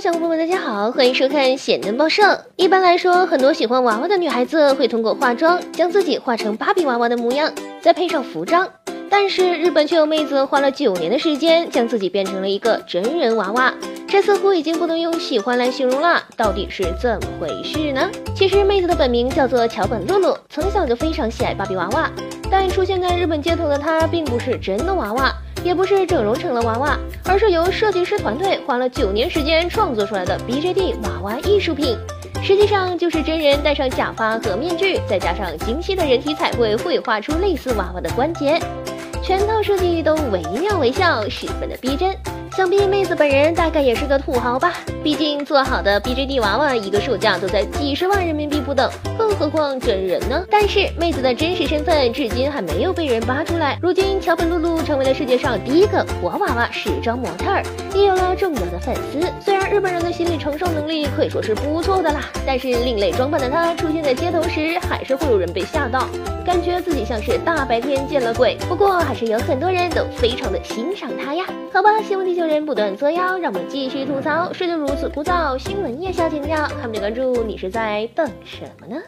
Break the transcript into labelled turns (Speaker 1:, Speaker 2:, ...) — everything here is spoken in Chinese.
Speaker 1: 小伙伴们，大家好，欢迎收看显能报社。一般来说，很多喜欢娃娃的女孩子会通过化妆将自己画成芭比娃娃的模样，再配上服装。但是日本却有妹子花了九年的时间将自己变成了一个真人娃娃，这似乎已经不能用喜欢来形容了。到底是怎么回事呢？其实妹子的本名叫做桥本露露，从小就非常喜爱芭比娃娃，但出现在日本街头的她并不是真的娃娃。也不是整容成了娃娃，而是由设计师团队花了九年时间创作出来的 BJD 娃娃艺术品。实际上就是真人戴上假发和面具，再加上精细的人体彩绘，绘画出类似娃娃的关节，全套设计都惟妙惟肖，十分的逼真。想必妹子本人大概也是个土豪吧，毕竟做好的 BJD 娃娃一个售价都在几十万人民币不等，更何况真人呢？但是妹子的真实身份至今还没有被人扒出来。如今桥本露露成为了世界上第一个活娃娃时装模特儿，也有了众多的粉丝。虽然日本人的心理承受能力可以说是不错的啦，但是另类装扮的她出现在街头时，还是会有人被吓到，感觉自己像是大白天见了鬼。不过还是是有很多人都非常的欣赏他呀。好吧，希望地球。人不断作妖，让我们继续吐槽。事就如此枯燥，新闻也想请教，还没关注，你是在等什么呢？